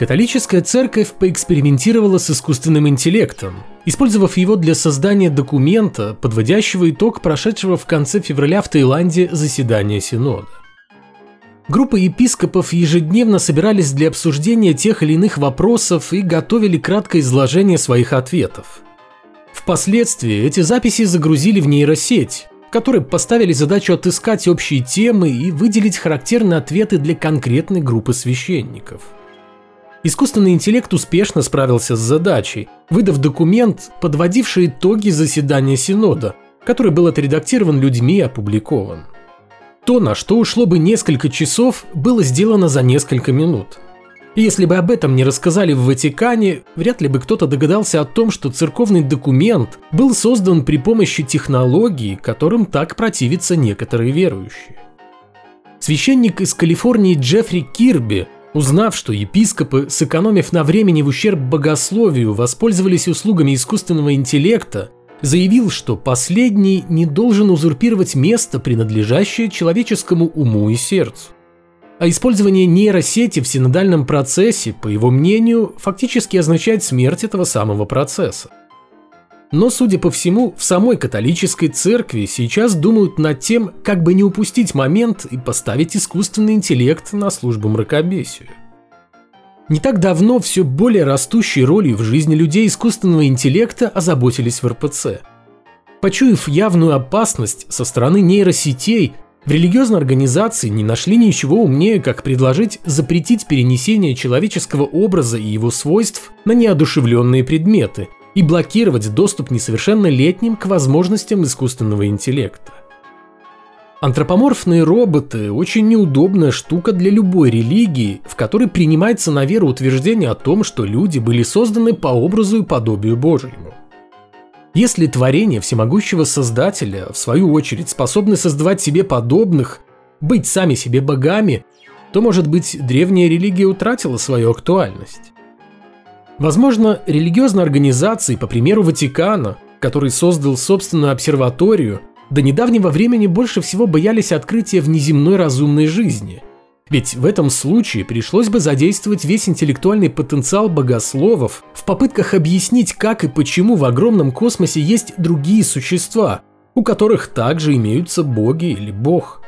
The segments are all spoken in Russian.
Католическая церковь поэкспериментировала с искусственным интеллектом, использовав его для создания документа, подводящего итог прошедшего в конце февраля в Таиланде заседания Синода. Группы епископов ежедневно собирались для обсуждения тех или иных вопросов и готовили краткое изложение своих ответов. Впоследствии эти записи загрузили в нейросеть, которые поставили задачу отыскать общие темы и выделить характерные ответы для конкретной группы священников – Искусственный интеллект успешно справился с задачей, выдав документ, подводивший итоги заседания Синода, который был отредактирован людьми и опубликован. То, на что ушло бы несколько часов, было сделано за несколько минут. И если бы об этом не рассказали в Ватикане, вряд ли бы кто-то догадался о том, что церковный документ был создан при помощи технологий, которым так противятся некоторые верующие. Священник из Калифорнии Джеффри Кирби – Узнав, что епископы, сэкономив на времени в ущерб богословию, воспользовались услугами искусственного интеллекта, заявил, что последний не должен узурпировать место, принадлежащее человеческому уму и сердцу. А использование нейросети в синодальном процессе, по его мнению, фактически означает смерть этого самого процесса. Но, судя по всему, в самой католической церкви сейчас думают над тем, как бы не упустить момент и поставить искусственный интеллект на службу мракобесию. Не так давно все более растущей ролью в жизни людей искусственного интеллекта озаботились в РПЦ. Почуяв явную опасность со стороны нейросетей, в религиозной организации не нашли ничего умнее, как предложить запретить перенесение человеческого образа и его свойств на неодушевленные предметы – и блокировать доступ несовершеннолетним к возможностям искусственного интеллекта. Антропоморфные роботы – очень неудобная штука для любой религии, в которой принимается на веру утверждение о том, что люди были созданы по образу и подобию Божьему. Если творение всемогущего Создателя, в свою очередь, способны создавать себе подобных, быть сами себе богами, то, может быть, древняя религия утратила свою актуальность. Возможно, религиозные организации, по примеру Ватикана, который создал собственную обсерваторию, до недавнего времени больше всего боялись открытия внеземной разумной жизни. Ведь в этом случае пришлось бы задействовать весь интеллектуальный потенциал богословов в попытках объяснить, как и почему в огромном космосе есть другие существа, у которых также имеются боги или бог.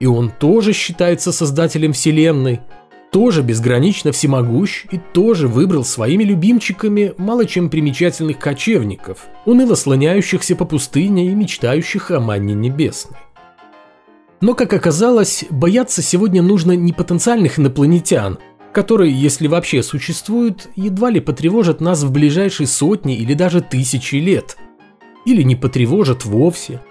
И он тоже считается создателем Вселенной – тоже безгранично всемогущ и тоже выбрал своими любимчиками мало чем примечательных кочевников, уныло слоняющихся по пустыне и мечтающих о манне небесной. Но, как оказалось, бояться сегодня нужно не потенциальных инопланетян, которые, если вообще существуют, едва ли потревожат нас в ближайшие сотни или даже тысячи лет. Или не потревожат вовсе.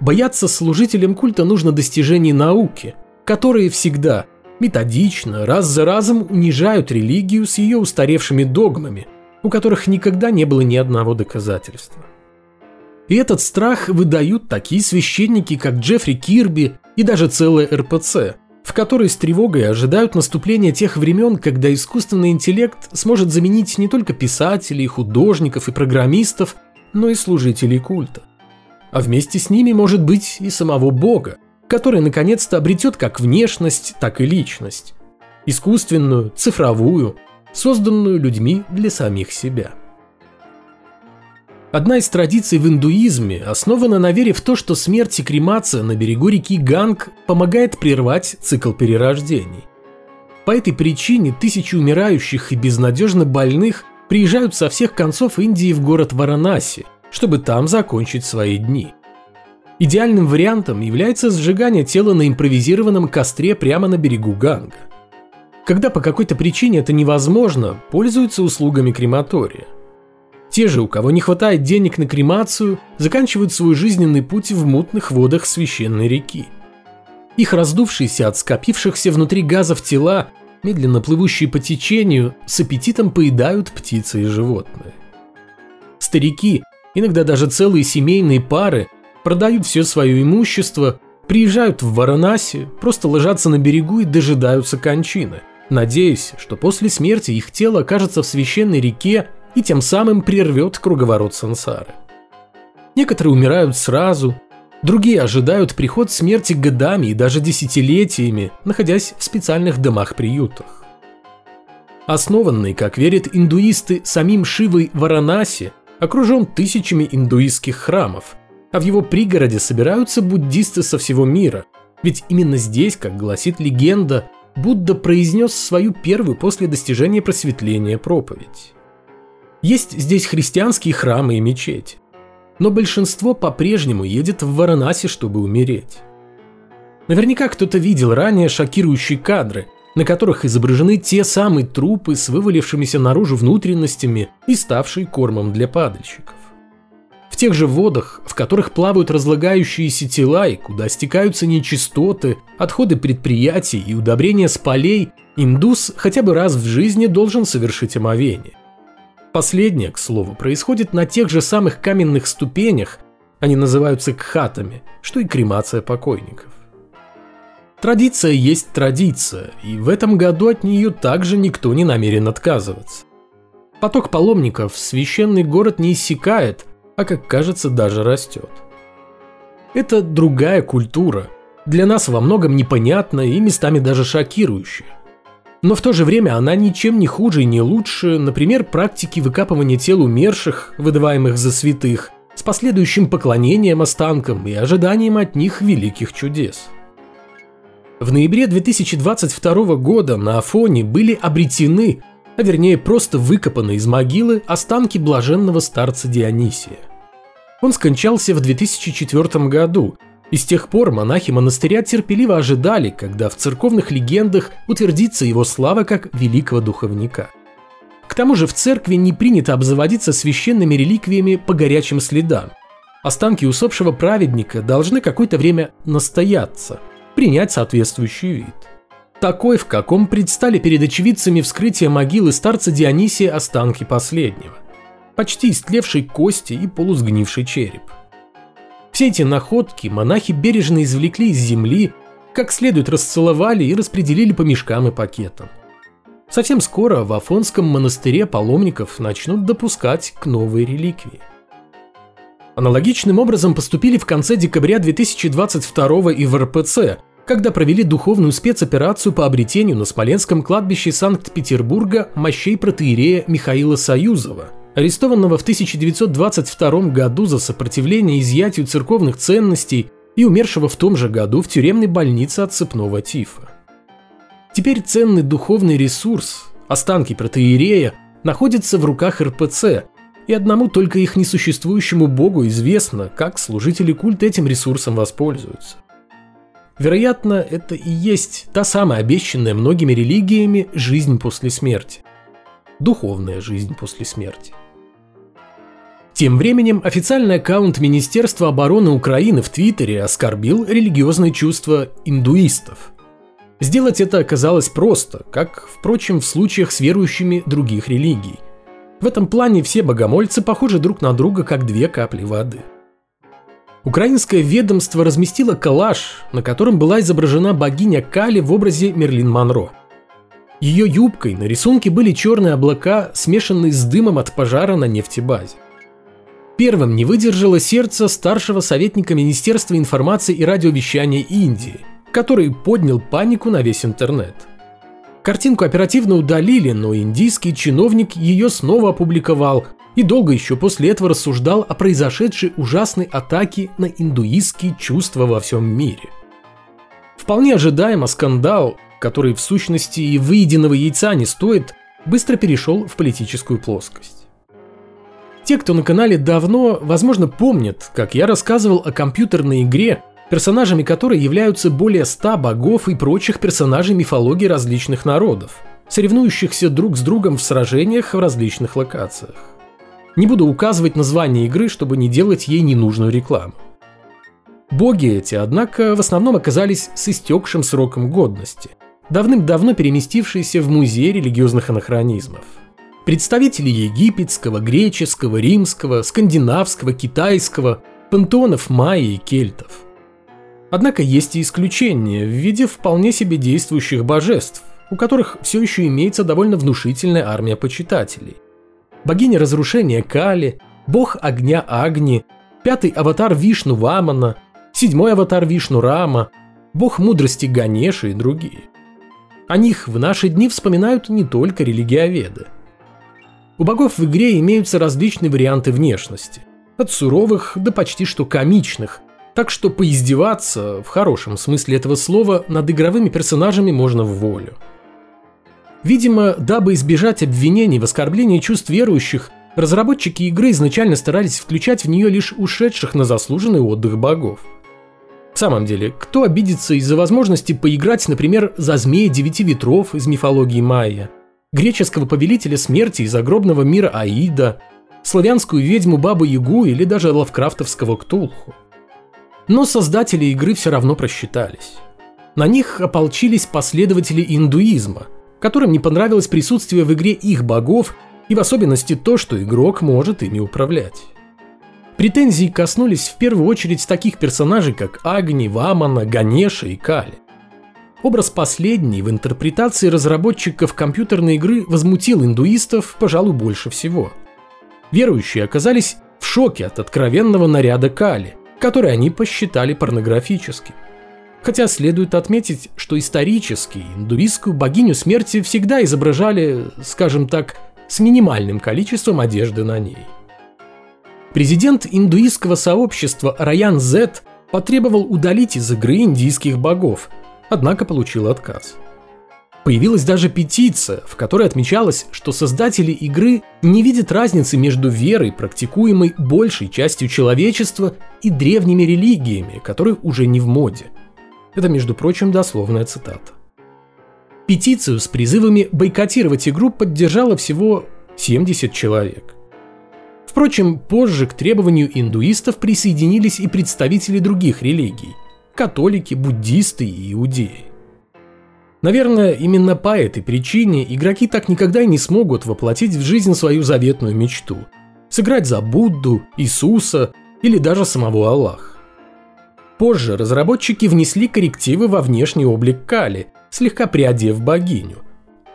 Бояться служителям культа нужно достижений науки, которые всегда – методично, раз за разом унижают религию с ее устаревшими догмами, у которых никогда не было ни одного доказательства. И этот страх выдают такие священники, как Джеффри Кирби и даже целая РПЦ, в которой с тревогой ожидают наступления тех времен, когда искусственный интеллект сможет заменить не только писателей, художников и программистов, но и служителей культа. А вместе с ними может быть и самого Бога, который наконец-то обретет как внешность, так и личность. Искусственную, цифровую, созданную людьми для самих себя. Одна из традиций в индуизме основана на вере в то, что смерть и кремация на берегу реки Ганг помогает прервать цикл перерождений. По этой причине тысячи умирающих и безнадежно больных приезжают со всех концов Индии в город Варанаси, чтобы там закончить свои дни. Идеальным вариантом является сжигание тела на импровизированном костре прямо на берегу Ганга. Когда по какой-то причине это невозможно, пользуются услугами крематория. Те же, у кого не хватает денег на кремацию, заканчивают свой жизненный путь в мутных водах священной реки. Их раздувшиеся от скопившихся внутри газов тела, медленно плывущие по течению, с аппетитом поедают птицы и животные. Старики, иногда даже целые семейные пары, продают все свое имущество, приезжают в Варанаси, просто ложатся на берегу и дожидаются кончины, надеясь, что после смерти их тело окажется в священной реке и тем самым прервет круговорот сансары. Некоторые умирают сразу, другие ожидают приход смерти годами и даже десятилетиями, находясь в специальных домах-приютах. основанный, как верят индуисты, самим Шивой Варанаси, окружен тысячами индуистских храмов, а в его пригороде собираются буддисты со всего мира. Ведь именно здесь, как гласит легенда, Будда произнес свою первую после достижения просветления проповедь. Есть здесь христианские храмы и мечети. Но большинство по-прежнему едет в Варанаси, чтобы умереть. Наверняка кто-то видел ранее шокирующие кадры, на которых изображены те самые трупы с вывалившимися наружу внутренностями и ставшие кормом для падальщиков. Тех же водах, в которых плавают разлагающиеся тела и куда стекаются нечистоты, отходы предприятий и удобрения с полей, индус хотя бы раз в жизни должен совершить омовение. Последнее, к слову, происходит на тех же самых каменных ступенях, они называются кхатами, что и кремация покойников. Традиция есть традиция, и в этом году от нее также никто не намерен отказываться. Поток паломников в священный город не иссякает, а, как кажется, даже растет. Это другая культура, для нас во многом непонятная и местами даже шокирующая. Но в то же время она ничем не хуже и не лучше, например, практики выкапывания тел умерших, выдаваемых за святых, с последующим поклонением останкам и ожиданием от них великих чудес. В ноябре 2022 года на Афоне были обретены, а вернее просто выкопаны из могилы останки блаженного старца Дионисия. Он скончался в 2004 году, и с тех пор монахи монастыря терпеливо ожидали, когда в церковных легендах утвердится его слава как великого духовника. К тому же в церкви не принято обзаводиться священными реликвиями по горячим следам. Останки усопшего праведника должны какое-то время настояться, принять соответствующий вид. Такой, в каком предстали перед очевидцами вскрытия могилы старца Дионисия останки последнего. Почти истлевшей кости и полусгнивший череп – все эти находки монахи бережно извлекли из земли, как следует расцеловали и распределили по мешкам и пакетам. Совсем скоро в Афонском монастыре паломников начнут допускать к новой реликвии. Аналогичным образом поступили в конце декабря 2022 и в РПЦ, когда провели духовную спецоперацию по обретению на Смоленском кладбище Санкт-Петербурга мощей протеерея Михаила Союзова – арестованного в 1922 году за сопротивление изъятию церковных ценностей и умершего в том же году в тюремной больнице от цепного тифа. Теперь ценный духовный ресурс, останки протеерея, находятся в руках РПЦ, и одному только их несуществующему богу известно, как служители культа этим ресурсом воспользуются. Вероятно, это и есть та самая обещанная многими религиями жизнь после смерти. Духовная жизнь после смерти. Тем временем официальный аккаунт Министерства обороны Украины в Твиттере оскорбил религиозные чувства индуистов. Сделать это оказалось просто, как, впрочем, в случаях с верующими других религий. В этом плане все богомольцы похожи друг на друга, как две капли воды. Украинское ведомство разместило коллаж, на котором была изображена богиня Кали в образе Мерлин Монро. Ее юбкой на рисунке были черные облака, смешанные с дымом от пожара на нефтебазе. Первым не выдержало сердце старшего советника Министерства информации и радиовещания Индии, который поднял панику на весь интернет. Картинку оперативно удалили, но индийский чиновник ее снова опубликовал и долго еще после этого рассуждал о произошедшей ужасной атаке на индуистские чувства во всем мире. Вполне ожидаемо скандал, который в сущности и выеденного яйца не стоит, быстро перешел в политическую плоскость. Те, кто на канале давно, возможно, помнят, как я рассказывал о компьютерной игре, персонажами которой являются более ста богов и прочих персонажей мифологии различных народов, соревнующихся друг с другом в сражениях в различных локациях. Не буду указывать название игры, чтобы не делать ей ненужную рекламу. Боги эти, однако, в основном оказались с истекшим сроком годности, давным-давно переместившиеся в музей религиозных анахронизмов – Представители египетского, греческого, римского, скандинавского, китайского, пантеонов майя и кельтов. Однако есть и исключения в виде вполне себе действующих божеств, у которых все еще имеется довольно внушительная армия почитателей. Богиня разрушения Кали, бог огня Агни, пятый аватар Вишну Вамана, седьмой аватар Вишну Рама, бог мудрости Ганеша и другие – О них в наши дни вспоминают не только религиоведы. У богов в игре имеются различные варианты внешности. От суровых до почти что комичных. Так что поиздеваться, в хорошем смысле этого слова, над игровыми персонажами можно в волю. Видимо, дабы избежать обвинений в оскорблении чувств верующих, разработчики игры изначально старались включать в нее лишь ушедших на заслуженный отдых богов. В самом деле, кто обидится из-за возможности поиграть, например, за змея девяти ветров из мифологии майя, греческого повелителя смерти из загробного мира Аида, славянскую ведьму Бабу Ягу или даже лавкрафтовского Ктулху? Но создатели игры все равно просчитались. На них ополчились последователи индуизма – которым не понравилось присутствие в игре их богов и в особенности то, что игрок может ими управлять. Претензии коснулись в первую очередь таких персонажей, как Агни, Вамана, Ганеша и Кали. Образ последний в интерпретации разработчиков компьютерной игры возмутил индуистов, пожалуй, больше всего. Верующие оказались в шоке от откровенного наряда Кали, который они посчитали порнографическим. Хотя следует отметить, что исторически индуистскую богиню смерти всегда изображали, скажем так, с минимальным количеством одежды на ней. Президент индуистского сообщества Раян Зет потребовал удалить из игры индийских богов, однако получил отказ. Появилась даже петиция, в которой отмечалось, что создатели игры не видят разницы между верой, практикуемой большей частью человечества, и древними религиями, которые уже не в моде – это, между прочим, дословная цитата. Петицию с призывами бойкотировать игру поддержало всего 70 человек. Впрочем, позже к требованию индуистов присоединились и представители других религий – католики, буддисты и иудеи. Наверное, именно по этой причине игроки так никогда и не смогут воплотить в жизнь свою заветную мечту – сыграть за Будду, Иисуса или даже самого Аллаха. Позже разработчики внесли коррективы во внешний облик Кали, слегка приодев богиню.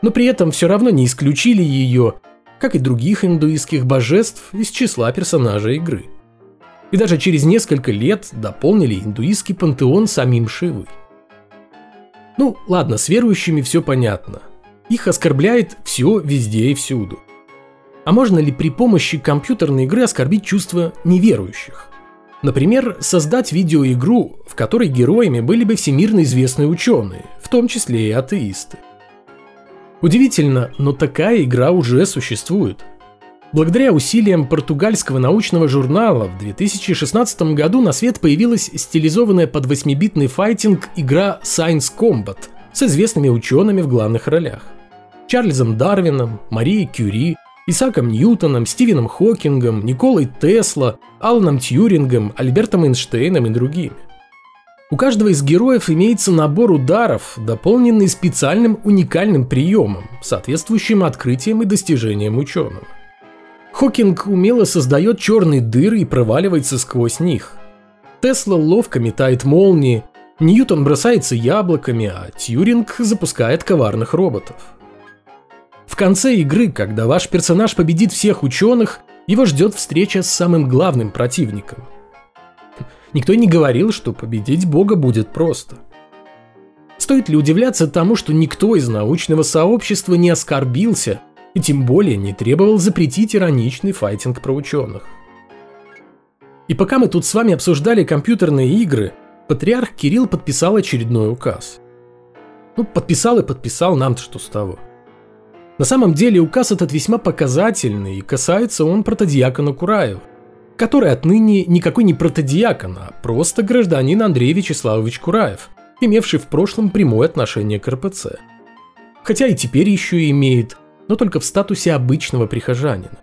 Но при этом все равно не исключили ее, как и других индуистских божеств, из числа персонажей игры. И даже через несколько лет дополнили индуистский пантеон самим Шивой. Ну, ладно, с верующими все понятно. Их оскорбляет все везде и всюду. А можно ли при помощи компьютерной игры оскорбить чувства неверующих? Например, создать видеоигру, в которой героями были бы всемирно известные ученые, в том числе и атеисты. Удивительно, но такая игра уже существует. Благодаря усилиям португальского научного журнала в 2016 году на свет появилась стилизованная под 8-битный файтинг игра Science Combat с известными учеными в главных ролях. Чарльзом Дарвином, Марией Кюри, Исааком Ньютоном, Стивеном Хокингом, Николой Тесла, Аланом Тьюрингом, Альбертом Эйнштейном и другими. У каждого из героев имеется набор ударов, дополненный специальным уникальным приемом, соответствующим открытиям и достижениям ученого. Хокинг умело создает черные дыры и проваливается сквозь них. Тесла ловко метает молнии, Ньютон бросается яблоками, а Тьюринг запускает коварных роботов. В конце игры, когда ваш персонаж победит всех ученых, его ждет встреча с самым главным противником. Никто не говорил, что победить Бога будет просто. Стоит ли удивляться тому, что никто из научного сообщества не оскорбился и тем более не требовал запретить ироничный файтинг про ученых? И пока мы тут с вами обсуждали компьютерные игры, патриарх Кирилл подписал очередной указ. Ну, подписал и подписал, нам-то что с того – на самом деле указ этот весьма показательный, и касается он протодиакона Кураева, который отныне никакой не протодиакон, а просто гражданин Андрей Вячеславович Кураев, имевший в прошлом прямое отношение к РПЦ. Хотя и теперь еще имеет, но только в статусе обычного прихожанина.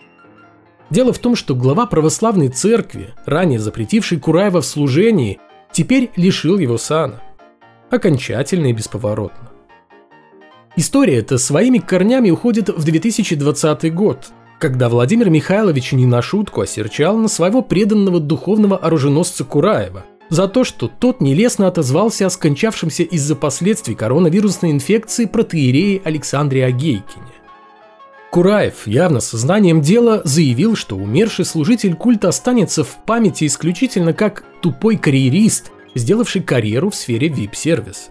Дело в том, что глава православной церкви, ранее запретивший Кураева в служении, теперь лишил его сана. Окончательно и бесповоротно. История эта своими корнями уходит в 2020 год, когда Владимир Михайлович не на шутку осерчал на своего преданного духовного оруженосца Кураева за то, что тот нелестно отозвался о скончавшемся из-за последствий коронавирусной инфекции протеерее Александре Агейкине. Кураев, явно сознанием дела, заявил, что умерший служитель культа останется в памяти исключительно как тупой карьерист, сделавший карьеру в сфере VIP-сервиса.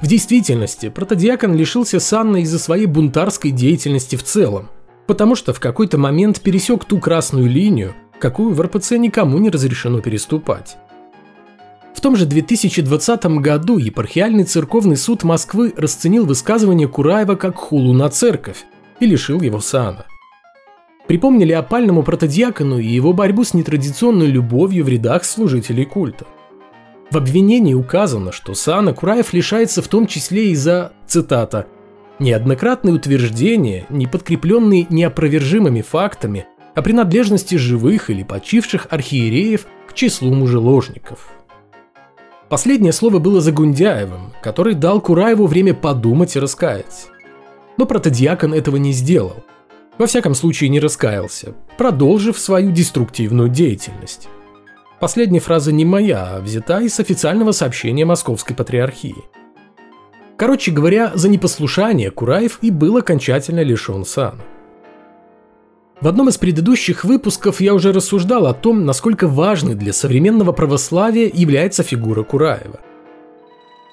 В действительности, протодиакон лишился сана из-за своей бунтарской деятельности в целом, потому что в какой-то момент пересек ту красную линию, какую в РПЦ никому не разрешено переступать. В том же 2020 году епархиальный церковный суд Москвы расценил высказывание Кураева как хулу на церковь и лишил его сана. Припомнили опальному протодиакону и его борьбу с нетрадиционной любовью в рядах служителей культа. В обвинении указано, что сана Кураев лишается в том числе из-за, цитата, «неоднократные утверждения, не подкрепленные неопровержимыми фактами о принадлежности живых или почивших архиереев к числу мужеложников». Последнее слово было за Гундяевым, который дал Кураеву время подумать и раскаяться. Но протодиакон этого не сделал. Во всяком случае не раскаялся, продолжив свою деструктивную деятельность. Последняя фраза не моя, а взята из официального сообщения Московской Патриархии. Короче говоря, за непослушание Кураев и был окончательно лишен сана. В одном из предыдущих выпусков я уже рассуждал о том, насколько важной для современного православия является фигура Кураева.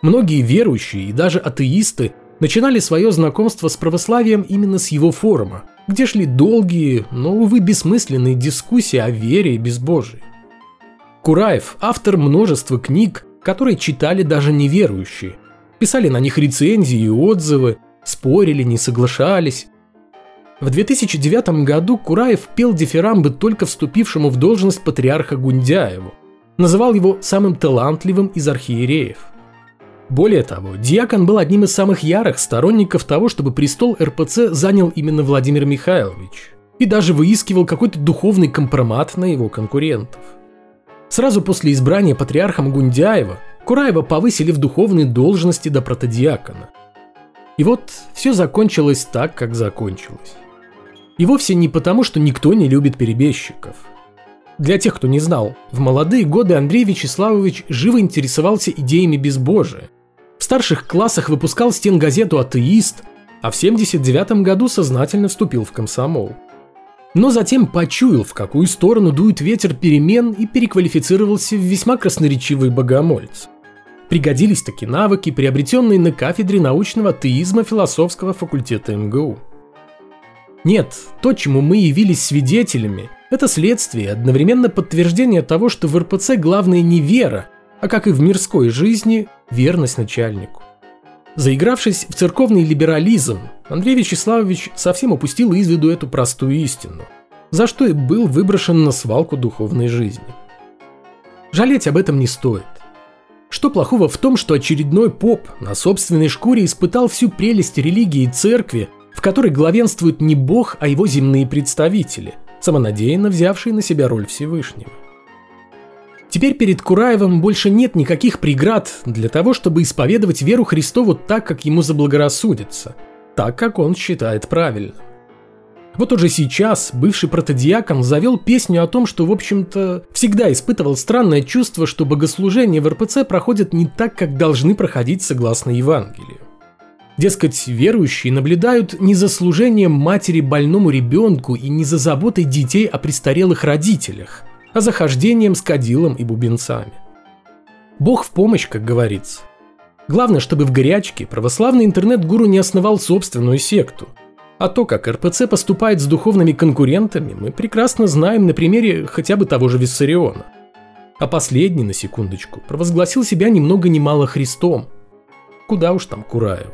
Многие верующие и даже атеисты начинали свое знакомство с православием именно с его форума, где шли долгие, но, увы, бессмысленные дискуссии о вере и безбожии. Кураев – автор множества книг, которые читали даже неверующие, писали на них рецензии и отзывы, спорили, не соглашались, в 2009 году Кураев пел дифирамбы только вступившему в должность патриарха Гундяеву. Называл его самым талантливым из архиереев. Более того, Диакон был одним из самых ярых сторонников того, чтобы престол РПЦ занял именно Владимир Михайлович. И даже выискивал какой-то духовный компромат на его конкурентов. Сразу после избрания патриархом Гундяева Кураева повысили в духовные должности до протодиакона. И вот все закончилось так, как закончилось. И вовсе не потому, что никто не любит перебежчиков. Для тех, кто не знал, в молодые годы Андрей Вячеславович живо интересовался идеями безбожия. В старших классах выпускал стенгазету «Атеист», а в 79 году сознательно вступил в комсомол. Но затем почуял, в какую сторону дует ветер перемен и переквалифицировался в весьма красноречивый богомольц. Пригодились таки навыки, приобретенные на кафедре научного атеизма философского факультета МГУ. Нет, то, чему мы явились свидетелями, это следствие, одновременно подтверждение того, что в РПЦ главное не вера, а как и в мирской жизни, верность начальнику. Заигравшись в церковный либерализм, Андрей Вячеславович совсем упустил из виду эту простую истину, за что и был выброшен на свалку духовной жизни. Жалеть об этом не стоит. Что плохого в том, что очередной поп на собственной шкуре испытал всю прелесть религии и церкви, в которой главенствует не Бог, а его земные представители, самонадеянно взявшие на себя роль Всевышнего. Теперь перед Кураевым больше нет никаких преград для того, чтобы исповедовать веру Христову так, как ему заблагорассудится, так, как он считает правильным. Вот уже сейчас бывший протодиакон завел песню о том, что, в общем-то, всегда испытывал странное чувство, что богослужения в РПЦ проходят не так, как должны проходить согласно Евангелию. Дескать, верующие наблюдают не за служением матери больному ребенку и не за заботой детей о престарелых родителях, а за хождением с кадилом и бубенцами. Бог в помощь, как говорится. Главное, чтобы в горячке православный интернет-гуру не основал собственную секту. А то, как РПЦ поступает с духовными конкурентами, мы прекрасно знаем на примере хотя бы того же Виссариона. А последний, на секундочку, провозгласил себя ни много ни мало Христом. Куда уж там Кураеву.